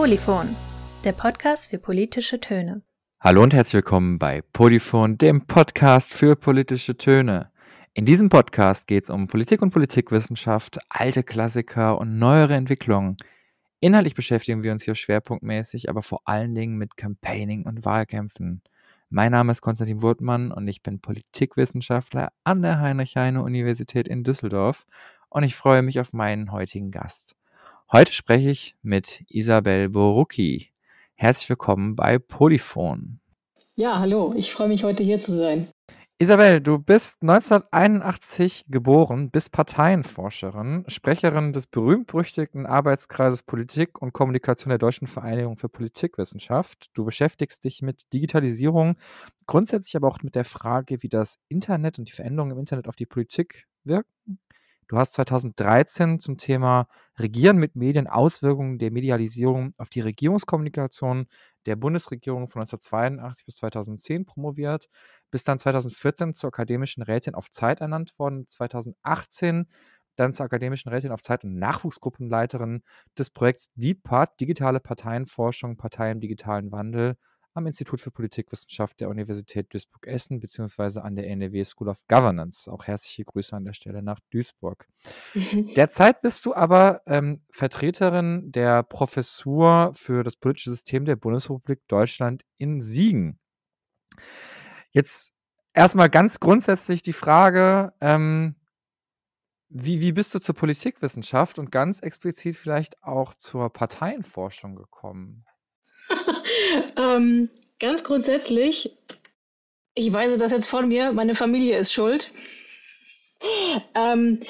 Polyphon, der Podcast für politische Töne. Hallo und herzlich willkommen bei Polyphon, dem Podcast für politische Töne. In diesem Podcast geht es um Politik und Politikwissenschaft, alte Klassiker und neuere Entwicklungen. Inhaltlich beschäftigen wir uns hier schwerpunktmäßig, aber vor allen Dingen mit Campaigning und Wahlkämpfen. Mein Name ist Konstantin Wurtmann und ich bin Politikwissenschaftler an der Heinrich-Heine-Universität in Düsseldorf und ich freue mich auf meinen heutigen Gast. Heute spreche ich mit Isabel Borucki. Herzlich willkommen bei Polyphon. Ja, hallo, ich freue mich heute hier zu sein. Isabel, du bist 1981 geboren, bist Parteienforscherin, Sprecherin des berühmt-berüchtigten Arbeitskreises Politik und Kommunikation der Deutschen Vereinigung für Politikwissenschaft. Du beschäftigst dich mit Digitalisierung, grundsätzlich aber auch mit der Frage, wie das Internet und die Veränderungen im Internet auf die Politik wirken. Du hast 2013 zum Thema Regieren mit Medien, Auswirkungen der Medialisierung auf die Regierungskommunikation der Bundesregierung von 1982 bis 2010 promoviert, bist dann 2014 zur akademischen Rätin auf Zeit ernannt worden, 2018 dann zur akademischen Rätin auf Zeit und Nachwuchsgruppenleiterin des Projekts DeepPart, digitale Parteienforschung, Partei im digitalen Wandel am Institut für Politikwissenschaft der Universität Duisburg-Essen beziehungsweise an der NRW School of Governance. Auch herzliche Grüße an der Stelle nach Duisburg. Mhm. Derzeit bist du aber ähm, Vertreterin der Professur für das politische System der Bundesrepublik Deutschland in Siegen. Jetzt erstmal ganz grundsätzlich die Frage, ähm, wie, wie bist du zur Politikwissenschaft und ganz explizit vielleicht auch zur Parteienforschung gekommen? ähm, ganz grundsätzlich, ich weise das jetzt von mir, meine Familie ist schuld. Ähm,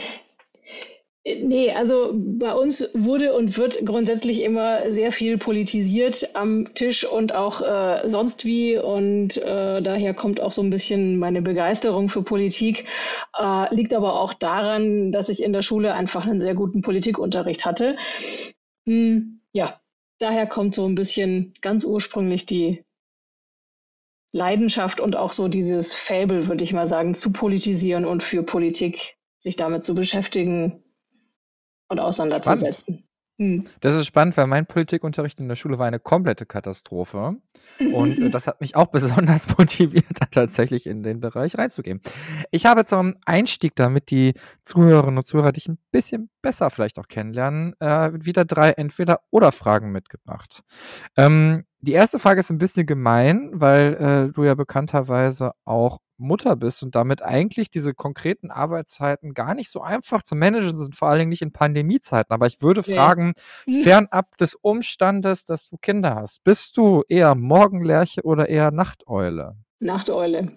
Nee, also bei uns wurde und wird grundsätzlich immer sehr viel politisiert am Tisch und auch äh, sonst wie. Und äh, daher kommt auch so ein bisschen meine Begeisterung für Politik. Äh, liegt aber auch daran, dass ich in der Schule einfach einen sehr guten Politikunterricht hatte. Hm, ja, daher kommt so ein bisschen ganz ursprünglich die Leidenschaft und auch so dieses Fable, würde ich mal sagen, zu politisieren und für Politik sich damit zu beschäftigen und auseinanderzusetzen. Hm. Das ist spannend, weil mein Politikunterricht in der Schule war eine komplette Katastrophe. Und äh, das hat mich auch besonders motiviert, tatsächlich in den Bereich reinzugehen. Ich habe zum Einstieg, damit die Zuhörerinnen und Zuhörer dich ein bisschen besser vielleicht auch kennenlernen, äh, wieder drei Entweder-Oder-Fragen mitgebracht. Ähm, die erste Frage ist ein bisschen gemein, weil äh, du ja bekannterweise auch Mutter bist und damit eigentlich diese konkreten Arbeitszeiten gar nicht so einfach zu managen sind, vor allen Dingen nicht in Pandemiezeiten. Aber ich würde ja. fragen, hm. fernab des Umstandes, dass du Kinder hast, bist du eher Morgenlerche oder eher Nachteule? Nachteule.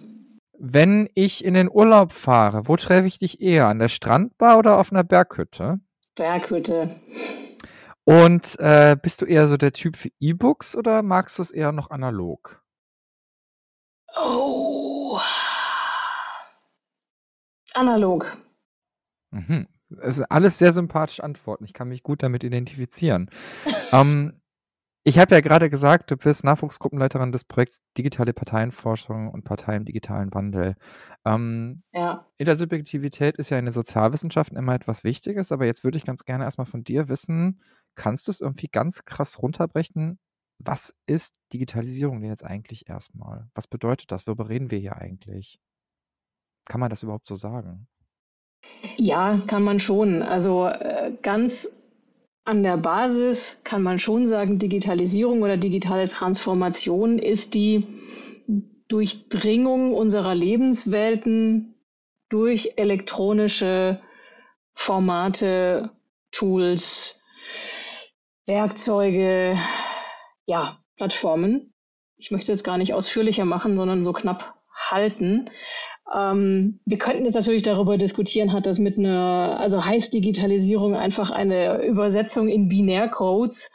Wenn ich in den Urlaub fahre, wo treffe ich dich eher? An der Strandbar oder auf einer Berghütte? Berghütte. Und äh, bist du eher so der Typ für E-Books oder magst du es eher noch analog? Oh. Analog. Mhm. Das sind alles sehr sympathische Antworten. Ich kann mich gut damit identifizieren. ähm, ich habe ja gerade gesagt, du bist Nachwuchsgruppenleiterin des Projekts Digitale Parteienforschung und Partei im digitalen Wandel. Ähm, ja. Intersubjektivität ist ja in den Sozialwissenschaften immer etwas Wichtiges, aber jetzt würde ich ganz gerne erstmal von dir wissen, kannst du es irgendwie ganz krass runterbrechen? Was ist Digitalisierung denn jetzt eigentlich erstmal? Was bedeutet das? Worüber reden wir hier eigentlich? Kann man das überhaupt so sagen? Ja, kann man schon. Also äh, ganz an der Basis kann man schon sagen, Digitalisierung oder digitale Transformation ist die Durchdringung unserer Lebenswelten durch elektronische Formate, Tools, Werkzeuge, ja, Plattformen. Ich möchte es gar nicht ausführlicher machen, sondern so knapp halten. Ähm, wir könnten jetzt natürlich darüber diskutieren, hat das mit einer, also heißt Digitalisierung einfach eine Übersetzung in Binärcodes?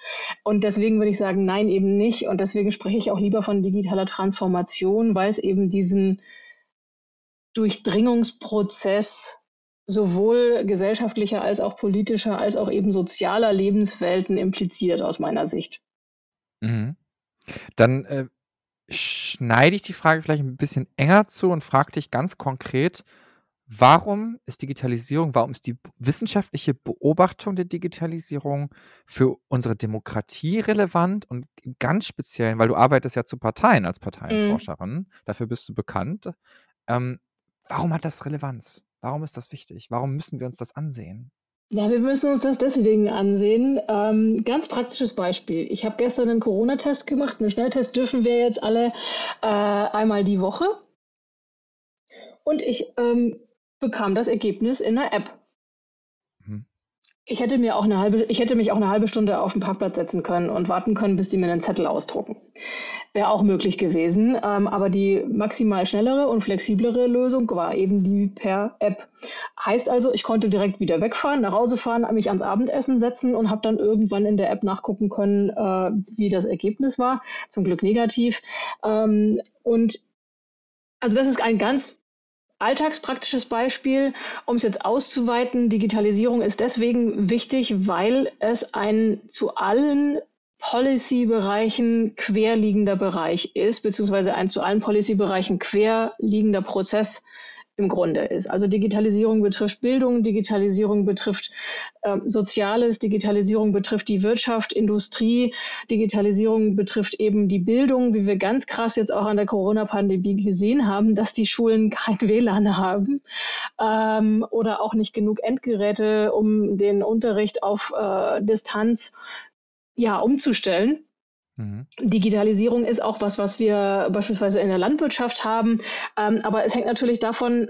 Und deswegen würde ich sagen, nein, eben nicht. Und deswegen spreche ich auch lieber von digitaler Transformation, weil es eben diesen Durchdringungsprozess sowohl gesellschaftlicher als auch politischer als auch eben sozialer Lebenswelten impliziert aus meiner Sicht. Mhm. Dann äh, schneide ich die Frage vielleicht ein bisschen enger zu und frage dich ganz konkret, Warum ist Digitalisierung, warum ist die wissenschaftliche Beobachtung der Digitalisierung für unsere Demokratie relevant und ganz speziell, weil du arbeitest ja zu Parteien als Mhm. Parteienforscherin, dafür bist du bekannt. Ähm, warum hat das Relevanz? Warum ist das wichtig? Warum müssen wir uns das ansehen? Ja, wir müssen uns das deswegen ansehen. Ähm, ganz praktisches Beispiel. Ich habe gestern einen Corona-Test gemacht. Einen Schnelltest dürfen wir jetzt alle äh, einmal die Woche. Und ich ähm, bekam das Ergebnis in der App. Mhm. Ich hätte mir auch eine halbe, ich hätte mich auch eine halbe Stunde auf den Parkplatz setzen können und warten können, bis die mir einen Zettel ausdrucken. Wäre auch möglich gewesen. Ähm, aber die maximal schnellere und flexiblere Lösung war eben die per App. Heißt also, ich konnte direkt wieder wegfahren, nach Hause fahren, mich ans Abendessen setzen und habe dann irgendwann in der App nachgucken können, äh, wie das Ergebnis war. Zum Glück negativ. Ähm, und also das ist ein ganz alltagspraktisches Beispiel, um es jetzt auszuweiten. Digitalisierung ist deswegen wichtig, weil es ein zu allen Policy-Bereichen querliegender Bereich ist, beziehungsweise ein zu allen Policy-Bereichen querliegender Prozess im Grunde ist. Also Digitalisierung betrifft Bildung, Digitalisierung betrifft äh, Soziales, Digitalisierung betrifft die Wirtschaft, Industrie, Digitalisierung betrifft eben die Bildung, wie wir ganz krass jetzt auch an der Corona-Pandemie gesehen haben, dass die Schulen kein WLAN haben ähm, oder auch nicht genug Endgeräte, um den Unterricht auf äh, Distanz ja umzustellen. Mhm. Digitalisierung ist auch was, was wir beispielsweise in der Landwirtschaft haben. Ähm, aber es hängt natürlich davon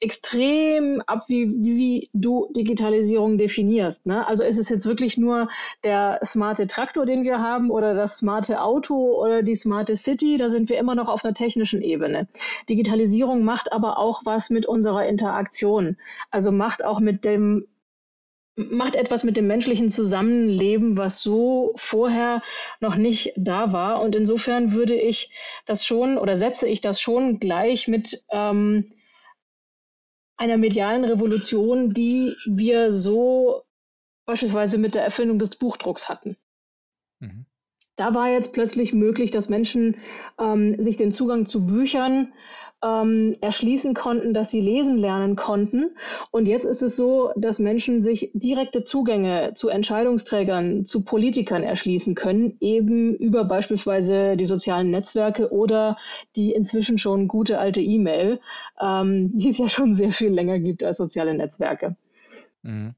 extrem ab, wie, wie, wie du Digitalisierung definierst. Ne? Also ist es jetzt wirklich nur der smarte Traktor, den wir haben, oder das smarte Auto oder die smarte City? Da sind wir immer noch auf einer technischen Ebene. Digitalisierung macht aber auch was mit unserer Interaktion. Also macht auch mit dem macht etwas mit dem menschlichen Zusammenleben, was so vorher noch nicht da war. Und insofern würde ich das schon oder setze ich das schon gleich mit ähm, einer medialen Revolution, die wir so beispielsweise mit der Erfindung des Buchdrucks hatten. Mhm. Da war jetzt plötzlich möglich, dass Menschen ähm, sich den Zugang zu Büchern ähm, erschließen konnten, dass sie lesen lernen konnten. Und jetzt ist es so, dass Menschen sich direkte Zugänge zu Entscheidungsträgern, zu Politikern erschließen können, eben über beispielsweise die sozialen Netzwerke oder die inzwischen schon gute alte E-Mail, ähm, die es ja schon sehr viel länger gibt als soziale Netzwerke. Mhm.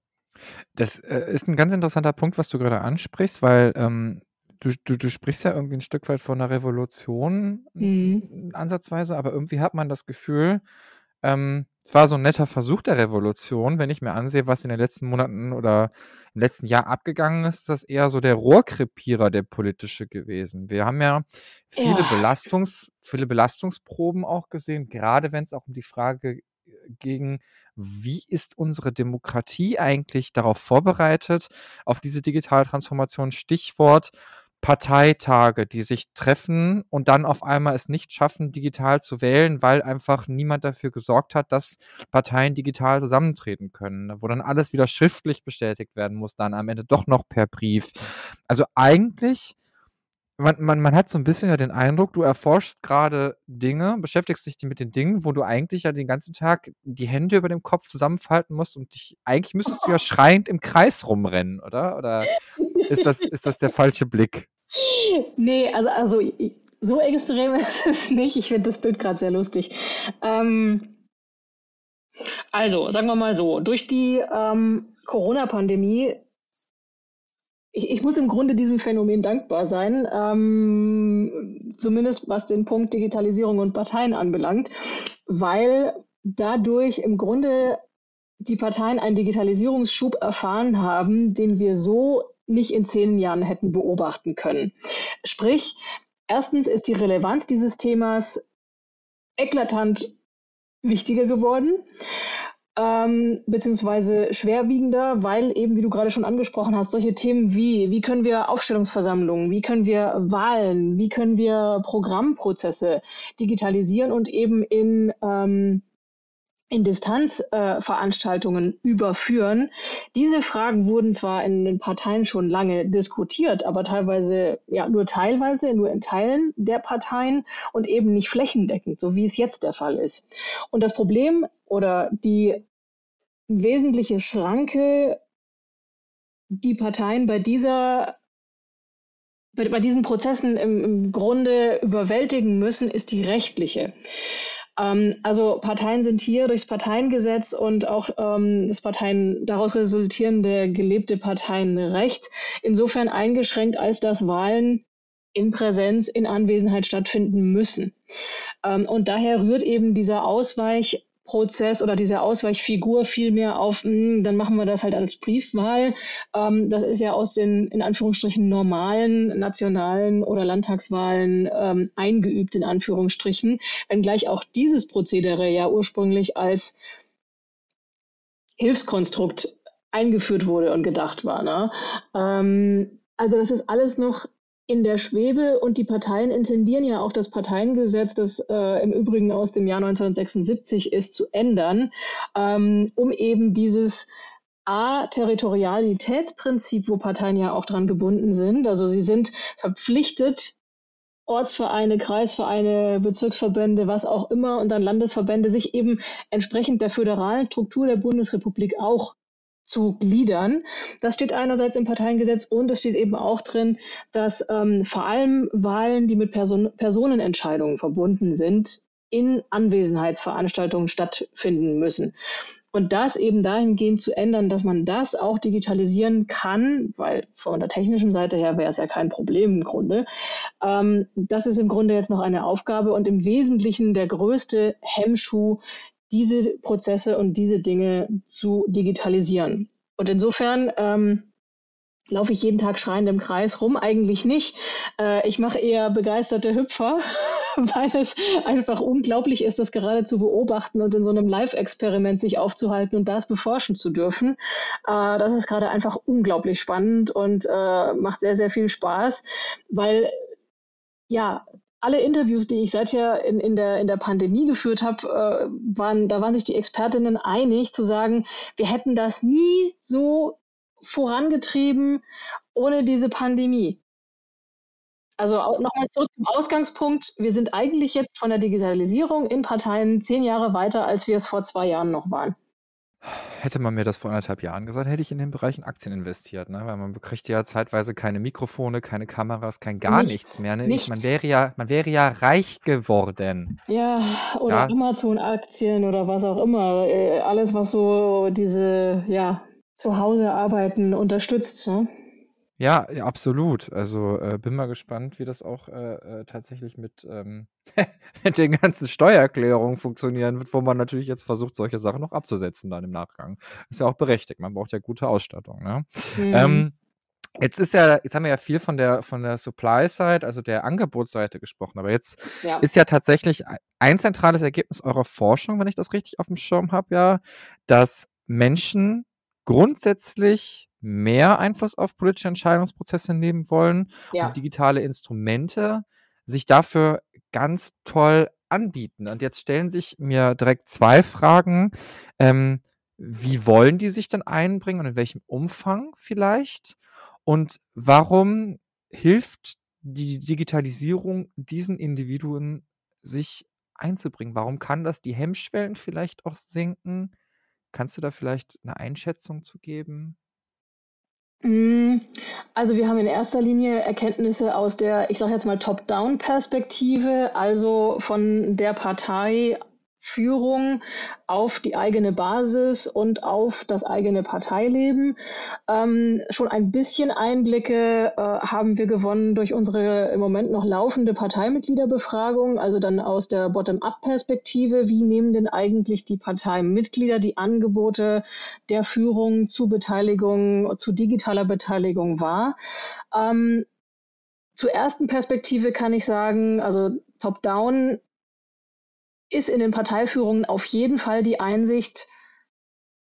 Das äh, ist ein ganz interessanter Punkt, was du gerade ansprichst, weil ähm, du, du, du sprichst ja irgendwie ein Stück weit von einer Revolution Mhm. ansatzweise, aber irgendwie hat man das Gefühl, ähm, es war so ein netter Versuch der Revolution. Wenn ich mir ansehe, was in den letzten Monaten oder im letzten Jahr abgegangen ist, ist das eher so der Rohrkrepierer der politische gewesen. Wir haben ja viele Ja. Belastungs, viele Belastungsproben auch gesehen, gerade wenn es auch um die Frage ging, wie ist unsere Demokratie eigentlich darauf vorbereitet, auf diese digitale Transformation? Stichwort Parteitage, die sich treffen und dann auf einmal es nicht schaffen, digital zu wählen, weil einfach niemand dafür gesorgt hat, dass Parteien digital zusammentreten können, ne, wo dann alles wieder schriftlich bestätigt werden muss, dann am Ende doch noch per Brief. Also eigentlich, man, man, man hat so ein bisschen ja den Eindruck, du erforschst gerade Dinge, beschäftigst dich mit den Dingen, wo du eigentlich ja den ganzen Tag die Hände über dem Kopf zusammenfalten musst und dich, eigentlich müsstest du ja schreiend im Kreis rumrennen, oder? Oder ist das, ist das der falsche Blick? Nee, also, also so extrem ist es nicht. Ich finde das Bild gerade sehr lustig. Ähm, also, sagen wir mal so, durch die ähm, Corona-Pandemie, ich, ich muss im Grunde diesem Phänomen dankbar sein, ähm, zumindest was den Punkt Digitalisierung und Parteien anbelangt, weil dadurch im Grunde die Parteien einen Digitalisierungsschub erfahren haben, den wir so nicht in zehn Jahren hätten beobachten können. Sprich, erstens ist die Relevanz dieses Themas eklatant wichtiger geworden, ähm, beziehungsweise schwerwiegender, weil eben, wie du gerade schon angesprochen hast, solche Themen wie, wie können wir Aufstellungsversammlungen, wie können wir Wahlen, wie können wir Programmprozesse digitalisieren und eben in, ähm, in Distanzveranstaltungen äh, überführen. Diese Fragen wurden zwar in den Parteien schon lange diskutiert, aber teilweise ja nur teilweise, nur in Teilen der Parteien und eben nicht flächendeckend, so wie es jetzt der Fall ist. Und das Problem oder die wesentliche Schranke, die Parteien bei dieser bei, diesen Prozessen im, im Grunde überwältigen müssen, ist die rechtliche. Ähm, also Parteien sind hier durchs Parteiengesetz und auch ähm, das Parteien daraus resultierende gelebte Parteienrecht insofern eingeschränkt, als dass Wahlen in Präsenz, in Anwesenheit stattfinden müssen. Ähm, und daher rührt eben dieser Ausweich Prozess oder diese Ausweichfigur vielmehr auf, mh, hm, dann machen wir das halt als Briefwahl. Ähm, das ist ja aus den in Anführungsstrichen normalen nationalen oder Landtagswahlen ähm, eingeübt in Anführungsstrichen, wenngleich auch dieses Prozedere ja ursprünglich als Hilfskonstrukt eingeführt wurde und gedacht war. Ne? Ähm, also das ist alles noch in der Schwebe und die Parteien intendieren ja auch das Parteiengesetz, das äh, im Übrigen aus dem Jahr 1976 ist, zu ändern, ähm, um eben dieses A-Territorialitätsprinzip, wo Parteien ja auch dran gebunden sind. Also sie sind verpflichtet, Ortsvereine, Kreisvereine, Bezirksverbände, was auch immer und dann Landesverbände sich eben entsprechend der föderalen Struktur der Bundesrepublik auch zu gliedern. Das steht einerseits im Parteiengesetz und es steht eben auch drin, dass ähm, vor allem Wahlen, die mit Person Personenentscheidungen verbunden sind, in Anwesenheitsveranstaltungen stattfinden müssen. Und das eben dahingehend zu ändern, dass man das auch digitalisieren kann, weil von der technischen Seite her wäre es ja kein Problem im Grunde. Ähm, das ist im Grunde jetzt noch eine Aufgabe und im Wesentlichen der größte Hemmschuh diese Prozesse und diese Dinge zu digitalisieren. Und insofern ähm, laufe ich jeden Tag schreiend im Kreis rum? Eigentlich nicht. Äh, ich mache eher begeisterte Hüpfer, weil es einfach unglaublich ist, das gerade zu beobachten und in so einem Live-Experiment sich aufzuhalten und das beforschen zu dürfen. Äh, das ist gerade einfach unglaublich spannend und äh, macht sehr, sehr viel Spaß, weil ja, alle Interviews, die ich seither in, in, der, in der Pandemie geführt habe, äh, waren, da waren sich die Expertinnen einig zu sagen, wir hätten das nie so vorangetrieben ohne diese Pandemie. Also nochmal zurück zum Ausgangspunkt. Wir sind eigentlich jetzt von der Digitalisierung in Parteien zehn Jahre weiter, als wir es vor zwei Jahren noch waren. Hätte man mir das vor anderthalb Jahren gesagt, hätte ich in den Bereich Aktien investiert, ne? Weil man bekriegt ja zeitweise keine Mikrofone, keine Kameras, kein gar nichts, Nichts, mehr, ne? Ich, man wäre ja, man wäre ja reich geworden. Ja, oder Ja, Amazon-Aktien oder was auch immer. Äh, alles, was so diese, ja, zu Hause arbeiten unterstützt, ne? Ja, ja, absolut. Also äh, bin mal gespannt, wie das auch äh, äh, tatsächlich mit, ähm, mit den ganzen Steuererklärungen funktionieren wird, wo man natürlich jetzt versucht, solche Sachen noch abzusetzen dann im Nachgang. Ist ja auch berechtigt. Man braucht ja gute Ausstattung. Ne? Mhm. Ähm, jetzt ist ja, jetzt haben wir ja viel von der von der Supply-Side, also der Angebotsseite gesprochen, aber jetzt ja. ist ja tatsächlich ein zentrales Ergebnis eurer Forschung, wenn ich das richtig auf dem Schirm habe, ja, dass Menschen grundsätzlich mehr Einfluss auf politische Entscheidungsprozesse nehmen wollen ja. und digitale Instrumente sich dafür ganz toll anbieten. Und jetzt stellen sich mir direkt zwei Fragen. Ähm, wie wollen die sich denn einbringen und in welchem Umfang vielleicht? Und warum hilft die Digitalisierung diesen Individuen, sich einzubringen? Warum kann das die Hemmschwellen vielleicht auch senken? Kannst du da vielleicht eine Einschätzung zu geben? Hm, also wir haben in erster Linie Erkenntnisse aus der, ich sage jetzt mal, Top-Down-Perspektive, also von der Partei Führung auf die eigene Basis und auf das eigene Parteileben. Ähm, schon ein bisschen Einblicke äh, haben wir gewonnen durch unsere im Moment noch laufende Parteimitgliederbefragung, also dann aus der Bottom-up-Perspektive. Wie nehmen denn eigentlich die Parteimitglieder die Angebote der Führung zu Beteiligung, zu digitaler Beteiligung wahr? Ähm, zur ersten Perspektive kann ich sagen, also Top-Down ist in den Parteiführungen auf jeden Fall die Einsicht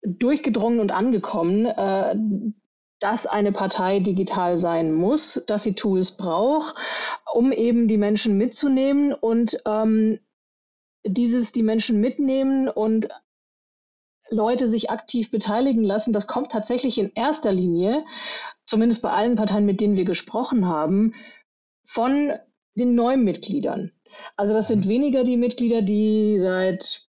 durchgedrungen und angekommen, äh, dass eine Partei digital sein muss, dass sie Tools braucht, um eben die Menschen mitzunehmen und ähm, dieses die Menschen mitnehmen und Leute sich aktiv beteiligen lassen, das kommt tatsächlich in erster Linie, zumindest bei allen Parteien, mit denen wir gesprochen haben, von den neuen Mitgliedern. Also das sind mhm. weniger die Mitglieder, die seit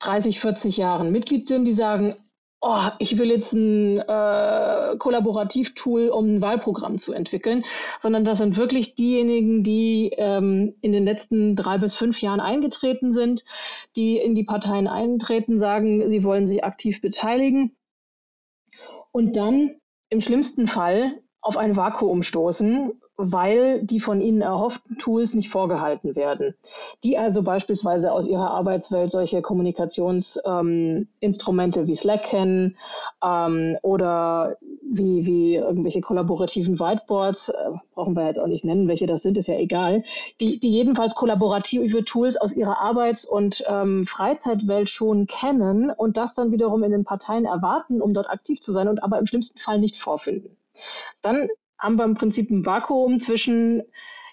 30, 40 Jahren Mitglied sind, die sagen, oh, ich will jetzt ein äh, Kollaborativtool, um ein Wahlprogramm zu entwickeln, sondern das sind wirklich diejenigen, die ähm, in den letzten drei bis fünf Jahren eingetreten sind, die in die Parteien eintreten, sagen, sie wollen sich aktiv beteiligen und dann im schlimmsten Fall auf ein Vakuum stoßen, weil die von ihnen erhofften Tools nicht vorgehalten werden. Die also beispielsweise aus ihrer Arbeitswelt solche Kommunikationsinstrumente ähm, wie Slack kennen ähm, oder wie, wie irgendwelche kollaborativen Whiteboards, äh, brauchen wir jetzt auch nicht nennen, welche das sind, ist ja egal, die, die jedenfalls kollaborative Tools aus ihrer Arbeits- und ähm, Freizeitwelt schon kennen und das dann wiederum in den Parteien erwarten, um dort aktiv zu sein und aber im schlimmsten Fall nicht vorfinden. Dann haben wir im Prinzip ein Vakuum zwischen,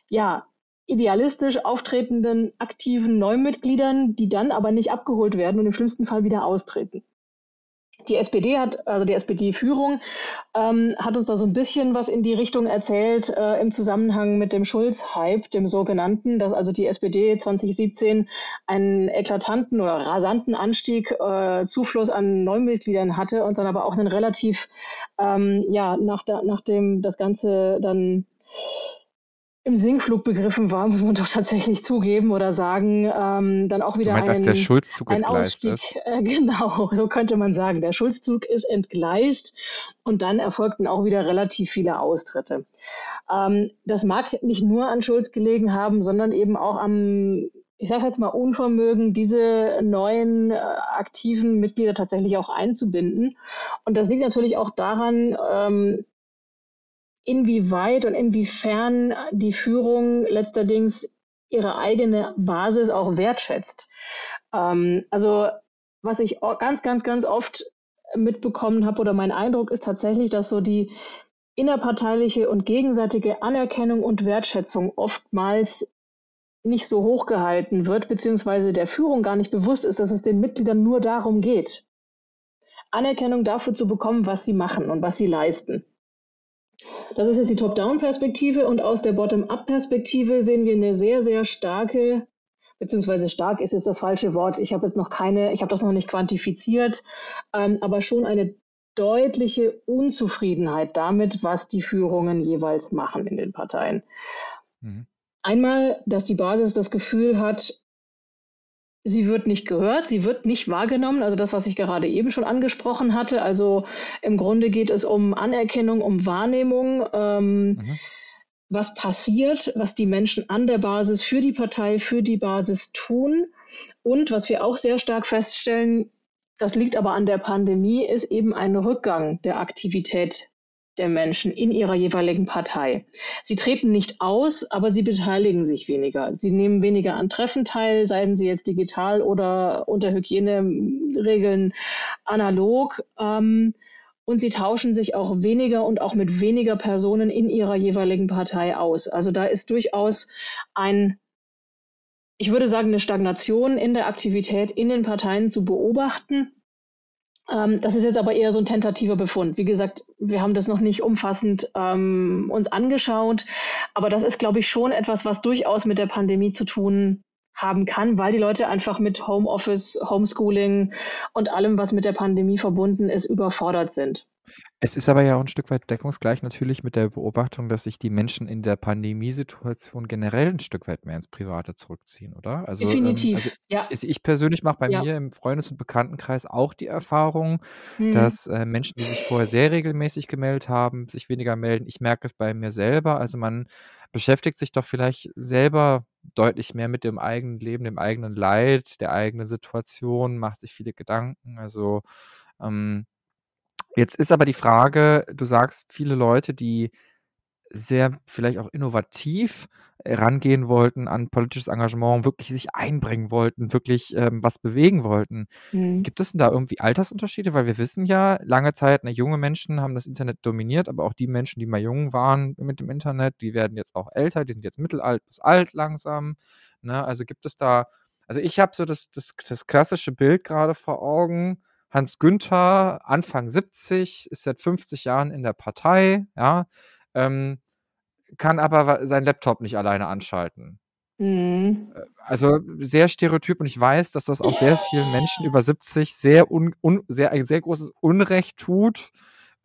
ja, idealistisch auftretenden aktiven Neumitgliedern, die dann aber nicht abgeholt werden und im schlimmsten Fall wieder austreten. Die SPD hat, also die SPD-Führung, ähm, hat uns da so ein bisschen was in die Richtung erzählt äh, im Zusammenhang mit dem Schulz-Hype, dem sogenannten, dass also die SPD 2017 einen eklatanten oder rasanten Anstieg, äh, Zufluss an Neumitgliedern hatte und dann aber auch einen relativ, ähm, ja, nach, da, nachdem das Ganze dann im Sinkflug begriffen war, muss man doch tatsächlich zugeben oder sagen, ähm, dann auch wieder meinst, ein, der Schulzzug ein Ausstieg. Ist? Äh, genau, so könnte man sagen. Der Schulzzug ist entgleist und dann erfolgten auch wieder relativ viele Austritte. Ähm, das mag nicht nur an Schulz gelegen haben, sondern eben auch am ich sage jetzt mal, Unvermögen, diese neuen äh, aktiven Mitglieder tatsächlich auch einzubinden. Und das liegt natürlich auch daran, ähm, inwieweit und inwiefern die Führung letzterdings ihre eigene Basis auch wertschätzt. Ähm, also was ich ganz, ganz, ganz oft mitbekommen habe oder mein Eindruck ist tatsächlich, dass so die innerparteiliche und gegenseitige Anerkennung und Wertschätzung oftmals nicht so hoch gehalten wird, beziehungsweise der Führung gar nicht bewusst ist, dass es den Mitgliedern nur darum geht, Anerkennung dafür zu bekommen, was sie machen und was sie leisten. Das ist jetzt die Top-Down-Perspektive und aus der Bottom-Up-Perspektive sehen wir eine sehr, sehr starke, beziehungsweise stark ist jetzt das falsche Wort. Ich habe jetzt noch keine, ich habe das noch nicht quantifiziert, ähm, aber schon eine deutliche Unzufriedenheit damit, was die Führungen jeweils machen in den Parteien. Mhm. Einmal, dass die Basis das Gefühl hat, sie wird nicht gehört, sie wird nicht wahrgenommen. Also das, was ich gerade eben schon angesprochen hatte. Also im Grunde geht es um Anerkennung, um Wahrnehmung. Ähm, mhm. Was passiert, was die Menschen an der Basis für die Partei, für die Basis tun. Und was wir auch sehr stark feststellen, das liegt aber an der Pandemie, ist eben ein Rückgang der Aktivität der Menschen in ihrer jeweiligen Partei. Sie treten nicht aus, aber sie beteiligen sich weniger. Sie nehmen weniger an Treffen teil, seien sie jetzt digital oder unter Hygieneregeln analog. Ähm, und sie tauschen sich auch weniger und auch mit weniger Personen in ihrer jeweiligen Partei aus. Also da ist durchaus ein, ich würde sagen, eine Stagnation in der Aktivität in den Parteien zu beobachten. Ähm, das ist jetzt aber eher so ein tentativer Befund. Wie gesagt, wir haben das noch nicht umfassend ähm, uns angeschaut, aber das ist, glaube ich, schon etwas, was durchaus mit der Pandemie zu tun haben kann, weil die Leute einfach mit Homeoffice, Homeschooling und allem, was mit der Pandemie verbunden ist, überfordert sind. Es ist aber ja auch ein Stück weit deckungsgleich natürlich mit der Beobachtung, dass sich die Menschen in der Pandemiesituation generell ein Stück weit mehr ins Private zurückziehen, oder? Also, ähm, Definitiv, also ja. ich persönlich mache bei Ja. mir im Freundes- und Bekanntenkreis auch die Erfahrung, Mhm. dass äh, Menschen, die sich vorher sehr regelmäßig gemeldet haben, sich weniger melden. Ich merke es bei mir selber. Also man beschäftigt sich doch vielleicht selber deutlich mehr mit dem eigenen Leben, dem eigenen Leid, der eigenen Situation, macht sich viele Gedanken. Also ähm, Jetzt ist aber die Frage, du sagst, viele Leute, die sehr vielleicht auch innovativ rangehen wollten an politisches Engagement, wirklich sich einbringen wollten, wirklich ähm, was bewegen wollten. Mhm. Gibt es denn da irgendwie Altersunterschiede? Weil wir wissen ja, lange Zeit, ne, junge Menschen haben das Internet dominiert, aber auch die Menschen, die mal jung waren mit dem Internet, die werden jetzt auch älter, die sind jetzt mittelalt bis alt langsam. Ne? Also gibt es da Also ich habe so das, das, das klassische Bild gerade vor Augen. Hans Günther, Anfang 70, ist seit 50 Jahren in der Partei, ja, ähm, kann aber seinen Laptop nicht alleine anschalten. Mhm. Äh, also sehr stereotyp und ich weiß, dass das auch sehr vielen Menschen über 70 sehr, un, un, sehr ein sehr großes Unrecht tut.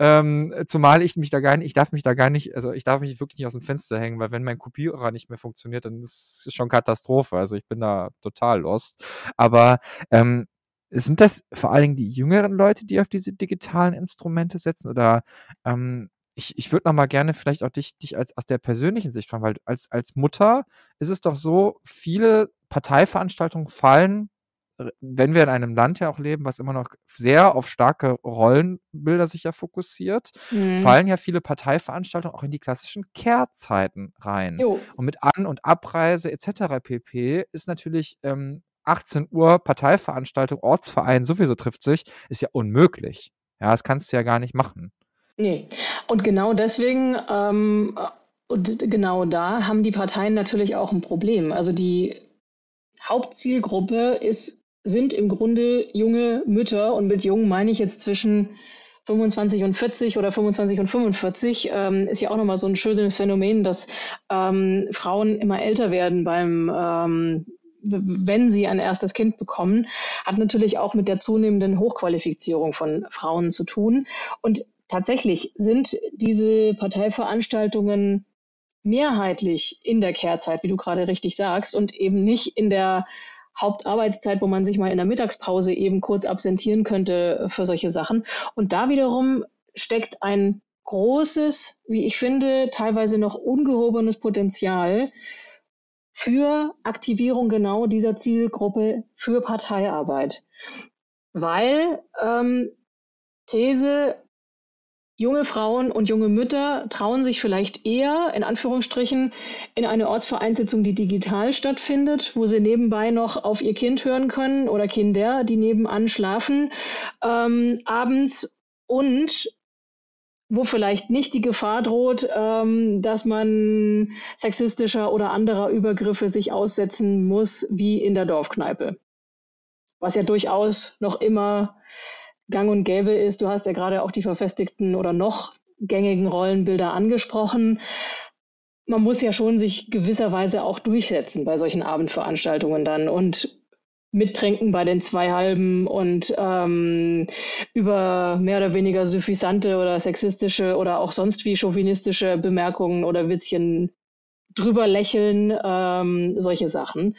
Ähm, zumal ich mich da gar nicht, ich darf mich da gar nicht, also ich darf mich wirklich nicht aus dem Fenster hängen, weil wenn mein Kopierer nicht mehr funktioniert, dann ist es schon Katastrophe. Also ich bin da total lost. Aber ähm, sind das vor allen Dingen die jüngeren Leute, die auf diese digitalen Instrumente setzen? Oder ähm, ich, ich würde noch mal gerne vielleicht auch dich, dich als aus der persönlichen Sicht fragen, weil als, als Mutter ist es doch so, viele Parteiveranstaltungen fallen, wenn wir in einem Land ja auch leben, was immer noch sehr auf starke Rollenbilder sich ja fokussiert, mhm. fallen ja viele Parteiveranstaltungen auch in die klassischen Kehrzeiten rein. Jo. Und mit An- und Abreise etc. pp. ist natürlich ähm, 18 Uhr Parteiveranstaltung, Ortsverein sowieso trifft sich, ist ja unmöglich. Ja, das kannst du ja gar nicht machen. Nee. Und genau deswegen, ähm, und genau da haben die Parteien natürlich auch ein Problem. Also die Hauptzielgruppe ist, sind im Grunde junge Mütter und mit jung meine ich jetzt zwischen 25 und 40 oder 25 und 45 ähm, ist ja auch nochmal so ein schönes Phänomen, dass ähm, Frauen immer älter werden beim ähm, wenn sie ein erstes Kind bekommen, hat natürlich auch mit der zunehmenden Hochqualifizierung von Frauen zu tun. Und tatsächlich sind diese Parteiveranstaltungen mehrheitlich in der Kehrzeit, wie du gerade richtig sagst, und eben nicht in der Hauptarbeitszeit, wo man sich mal in der Mittagspause eben kurz absentieren könnte für solche Sachen. Und da wiederum steckt ein großes, wie ich finde, teilweise noch ungehobenes Potenzial für Aktivierung genau dieser Zielgruppe für Parteiarbeit. Weil ähm, These, junge Frauen und junge Mütter trauen sich vielleicht eher, in Anführungsstrichen, in eine Ortsvereinssitzung, die digital stattfindet, wo sie nebenbei noch auf ihr Kind hören können oder Kinder, die nebenan schlafen, ähm, abends und wo vielleicht nicht die Gefahr droht, ähm, dass man sexistischer oder anderer Übergriffe sich aussetzen muss, wie in der Dorfkneipe. Was ja durchaus noch immer gang und gäbe ist. Du hast ja gerade auch die verfestigten oder noch gängigen Rollenbilder angesprochen. Man muss ja schon sich gewisserweise auch durchsetzen bei solchen Abendveranstaltungen dann und mittrinken bei den zwei Halben und ähm, über mehr oder weniger suffisante oder sexistische oder auch sonst wie chauvinistische Bemerkungen oder Witzchen drüber lächeln, ähm, solche Sachen.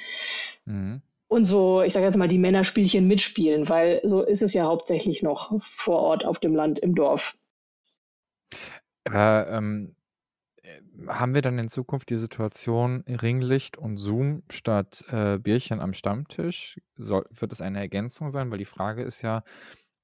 Mhm und so, ich sage jetzt mal, die Männerspielchen mitspielen, weil so ist es ja hauptsächlich noch vor Ort auf dem Land, im Dorf. Aber ähm, haben wir dann in Zukunft die Situation Ringlicht und Zoom statt äh, Bierchen am Stammtisch? Soll, wird es eine Ergänzung sein? Weil die Frage ist ja,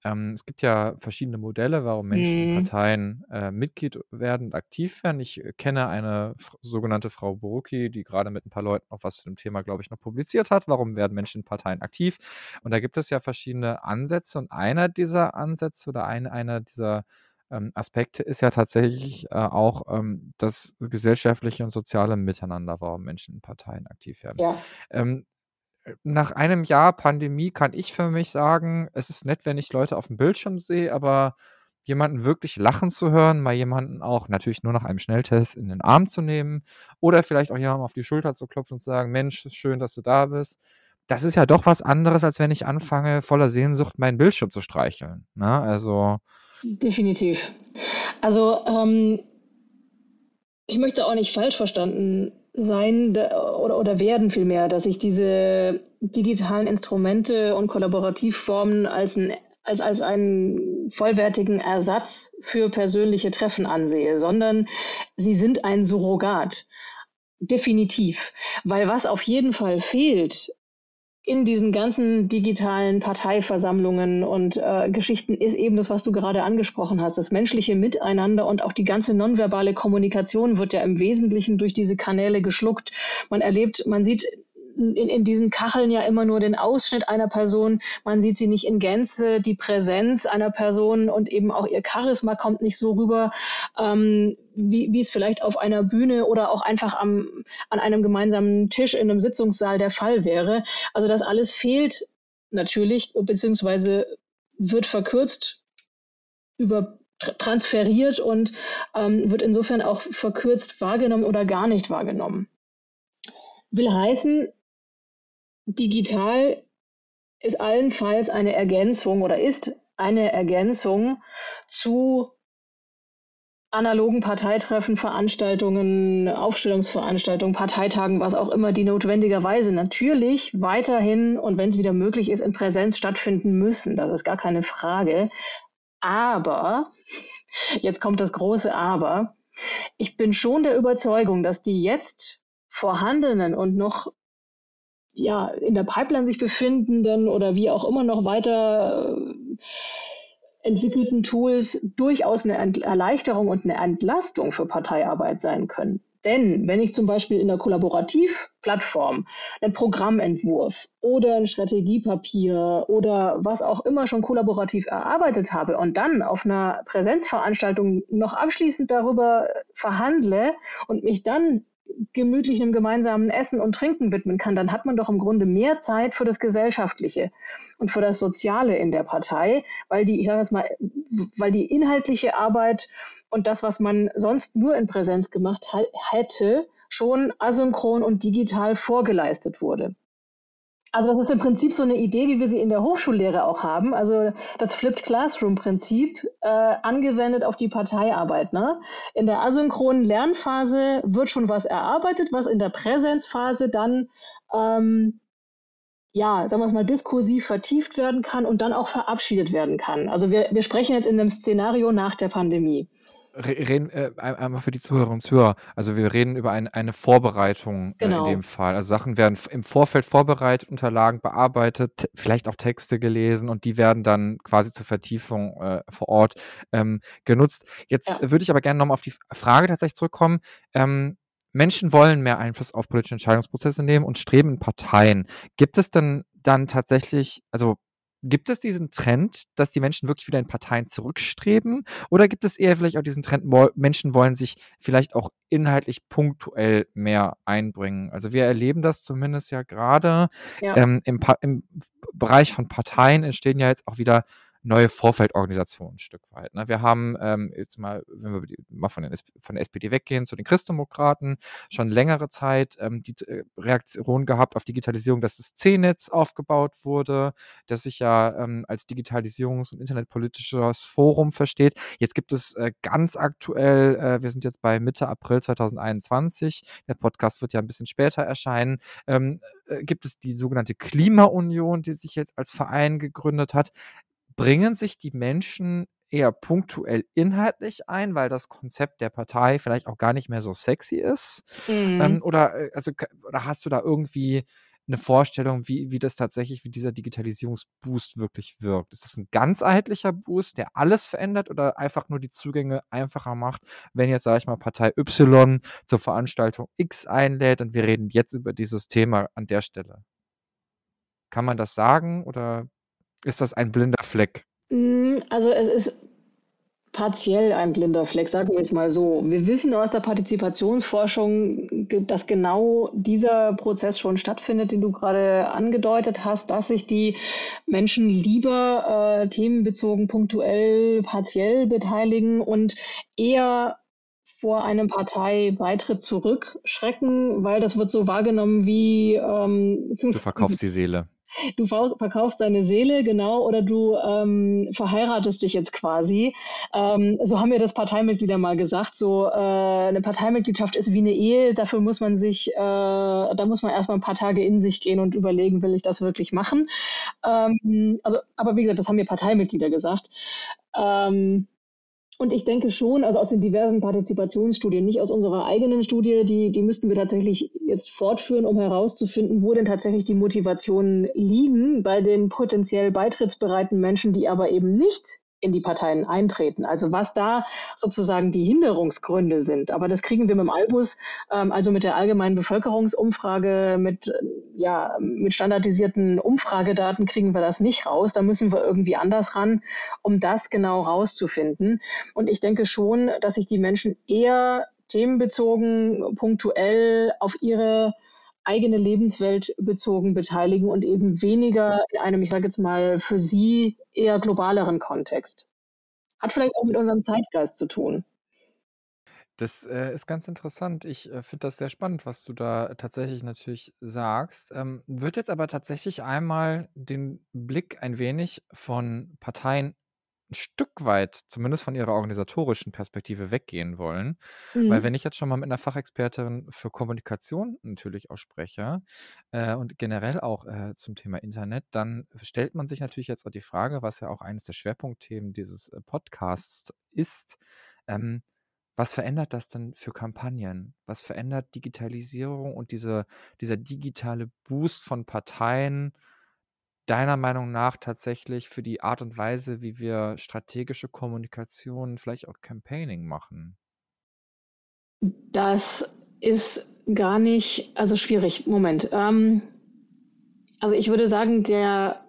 ähm, es gibt ja verschiedene Modelle, warum Menschen in mhm. Parteien äh, Mitglied werden und aktiv werden. Ich äh, kenne eine sogenannte Frau Borucki, die gerade mit ein paar Leuten noch was zu dem Thema, glaube ich, noch publiziert hat. Warum werden Menschen in Parteien aktiv? Und da gibt es ja verschiedene Ansätze und einer dieser Ansätze oder ein, einer dieser ähm, Aspekte ist ja tatsächlich äh, auch ähm, das gesellschaftliche und soziale Miteinander, warum Menschen in Parteien aktiv werden. Ja. Ähm, nach einem Jahr Pandemie kann ich für mich sagen, es ist nett, wenn ich Leute auf dem Bildschirm sehe, aber jemanden wirklich lachen zu hören, mal jemanden auch natürlich nur nach einem Schnelltest in den Arm zu nehmen oder vielleicht auch jemandem auf die Schulter zu klopfen und zu sagen, Mensch, schön, dass du da bist. Das ist ja doch was anderes, als wenn ich anfange, voller Sehnsucht meinen Bildschirm zu streicheln. Ne? Also. Definitiv. Also, ähm, ich möchte auch nicht falsch verstanden sein oder, oder werden vielmehr, dass ich diese digitalen Instrumente und Kollaborativformen als, ein, als, als einen vollwertigen Ersatz für persönliche Treffen ansehe, sondern sie sind ein Surrogat. Definitiv. Weil was auf jeden Fall fehlt, in diesen ganzen digitalen Parteiversammlungen und äh, Geschichten ist eben das, was du gerade angesprochen hast. Das menschliche Miteinander und auch die ganze nonverbale Kommunikation wird ja im Wesentlichen durch diese Kanäle geschluckt. Man erlebt, man sieht in, in diesen Kacheln ja immer nur den Ausschnitt einer Person. Man sieht sie nicht in Gänze, die Präsenz einer Person und eben auch ihr Charisma kommt nicht so rüber, ähm, wie, wie es vielleicht auf einer Bühne oder auch einfach am, an einem gemeinsamen Tisch in einem Sitzungssaal der Fall wäre. Also das alles fehlt natürlich, beziehungsweise wird verkürzt über transferiert und ähm, wird insofern auch verkürzt wahrgenommen oder gar nicht wahrgenommen. Will heißen, digital ist allenfalls eine Ergänzung oder ist eine Ergänzung zu analogen Parteitreffen, Veranstaltungen, Aufstellungsveranstaltungen, Parteitagen, was auch immer, die notwendigerweise natürlich weiterhin und wenn es wieder möglich ist, in Präsenz stattfinden müssen. Das ist gar keine Frage. Aber, jetzt kommt das große Aber, ich bin schon der Überzeugung, dass die jetzt vorhandenen und noch ja, in der Pipeline sich befindenden oder wie auch immer noch weiter äh, entwickelten Tools durchaus eine Erleichterung und eine Entlastung für Parteiarbeit sein können. Denn wenn ich zum Beispiel in der Kollaborativplattform einen Programmentwurf oder ein Strategiepapier oder was auch immer schon kollaborativ erarbeitet habe und dann auf einer Präsenzveranstaltung noch abschließend darüber verhandle und mich dann gemütlich einem gemeinsamen Essen und Trinken widmen kann, dann hat man doch im Grunde mehr Zeit für das Gesellschaftliche und für das Soziale in der Partei, weil die, ich sage jetzt mal, weil die inhaltliche Arbeit und das, was man sonst nur in Präsenz gemacht hätte, schon asynchron und digital vorgeleistet wurde. Also das ist im Prinzip so eine Idee, wie wir sie in der Hochschullehre auch haben. Also das Flipped Classroom Prinzip äh, angewendet auf die Parteiarbeit. Ne? In der asynchronen Lernphase wird schon was erarbeitet, was in der Präsenzphase dann ähm, ja, sagen wir es mal, diskursiv vertieft werden kann und dann auch verabschiedet werden kann. Also wir, wir sprechen jetzt in einem Szenario nach der Pandemie reden äh, einmal für die Zuhörerinnen und Zuhörer. Also wir reden über ein, eine Vorbereitung äh, in Genau. dem Fall. Also Sachen werden im Vorfeld vorbereitet, Unterlagen bearbeitet, vielleicht auch Texte gelesen und die werden dann quasi zur Vertiefung äh, vor Ort ähm, genutzt. Jetzt Ja. würde ich aber gerne nochmal auf die Frage tatsächlich zurückkommen. Ähm, Menschen wollen mehr Einfluss auf politische Entscheidungsprozesse nehmen und streben in Parteien. Gibt es denn dann tatsächlich, also Gibt es diesen Trend, dass die Menschen wirklich wieder in Parteien zurückstreben? Oder gibt es eher vielleicht auch diesen Trend, Menschen wollen sich vielleicht auch inhaltlich punktuell mehr einbringen? Also wir erleben das zumindest ja gerade Ja. ähm, im, im Bereich von Parteien entstehen ja jetzt auch wieder neue Vorfeldorganisationen ein Stück weit. Ne? Wir haben ähm, jetzt mal, wenn wir mal von, den, von der SPD weggehen, zu den Christdemokraten, schon längere Zeit ähm, die äh, Reaktion gehabt auf Digitalisierung, dass das C-Netz aufgebaut wurde, das sich ja ähm, als Digitalisierungs- und internetpolitisches Forum versteht. Jetzt gibt es äh, ganz aktuell, äh, wir sind jetzt bei Mitte April 2021, der Podcast wird ja ein bisschen später erscheinen, ähm, äh, gibt es die sogenannte Klimaunion, die sich jetzt als Verein gegründet hat bringen sich die Menschen eher punktuell inhaltlich ein, weil das Konzept der Partei vielleicht auch gar nicht mehr so sexy ist? Mhm. Ähm, oder, äh, also, oder hast du da irgendwie eine Vorstellung, wie, wie das tatsächlich, wie dieser Digitalisierungsboost wirklich wirkt? Ist das ein ganzheitlicher Boost, der alles verändert oder einfach nur die Zugänge einfacher macht, wenn jetzt, sage ich mal, Partei Y zur Veranstaltung X einlädt und wir reden jetzt über dieses Thema an der Stelle? Kann man das sagen oder ist das ein blinder Fleck? Hm, also es ist partiell ein blinder Fleck, sagen wir es mal so. Wir wissen aus der Partizipationsforschung, dass genau dieser Prozess schon stattfindet, den du gerade angedeutet hast, dass sich die Menschen lieber äh, themenbezogen, punktuell, partiell beteiligen und eher vor einem Parteibeitritt zurückschrecken, weil das wird so wahrgenommen wie ähm, du verkaufst die Seele du verkaufst deine Seele, genau, oder du ähm, verheiratest dich jetzt quasi. Ähm, so haben mir das Parteimitglieder mal gesagt. So äh, eine Parteimitgliedschaft ist wie eine Ehe. Dafür muss man sich, äh, da muss man erstmal ein paar Tage in sich gehen und überlegen, will ich das wirklich machen. Ähm, also, aber wie gesagt, das haben mir Parteimitglieder gesagt. Ähm, und ich denke schon, also aus den diversen Partizipationsstudien, nicht aus unserer eigenen Studie, die, die müssten wir tatsächlich jetzt fortführen, um herauszufinden, wo denn tatsächlich die Motivationen liegen bei den potenziell beitrittsbereiten Menschen, die aber eben nicht in die Parteien eintreten. Also was da sozusagen die Hinderungsgründe sind. Aber das kriegen wir mit dem Albus, ähm, also mit der allgemeinen Bevölkerungsumfrage, mit, ja, mit standardisierten Umfragedaten kriegen wir das nicht raus. Da müssen wir irgendwie anders ran, um das genau rauszufinden. Und ich denke schon, dass sich die Menschen eher themenbezogen, punktuell auf ihre eigene Lebenswelt bezogen beteiligen und eben weniger in einem, ich sage jetzt mal, für sie eher globaleren Kontext. Hat vielleicht auch mit unserem Zeitgeist zu tun. Das äh, ist ganz interessant. Ich äh, finde das sehr spannend, was du da tatsächlich natürlich sagst. Ähm, würde jetzt aber tatsächlich einmal den Blick ein wenig von Parteien ein Stück weit, zumindest von ihrer organisatorischen Perspektive weggehen wollen. Weil mhm. wenn ich jetzt schon mal mit einer Fachexpertin für Kommunikation natürlich auch spreche äh, und generell auch äh, zum Thema Internet, dann stellt man sich natürlich jetzt auch die Frage, was ja auch eines der Schwerpunktthemen dieses äh, Podcasts ist, ähm, was verändert das denn für Kampagnen? Was verändert Digitalisierung und diese, dieser digitale Boost von Parteien deiner Meinung nach tatsächlich für die Art und Weise, wie wir strategische Kommunikation, vielleicht auch Campaigning machen? Das ist gar nicht, also schwierig. Moment. Ähm, also ich würde sagen, der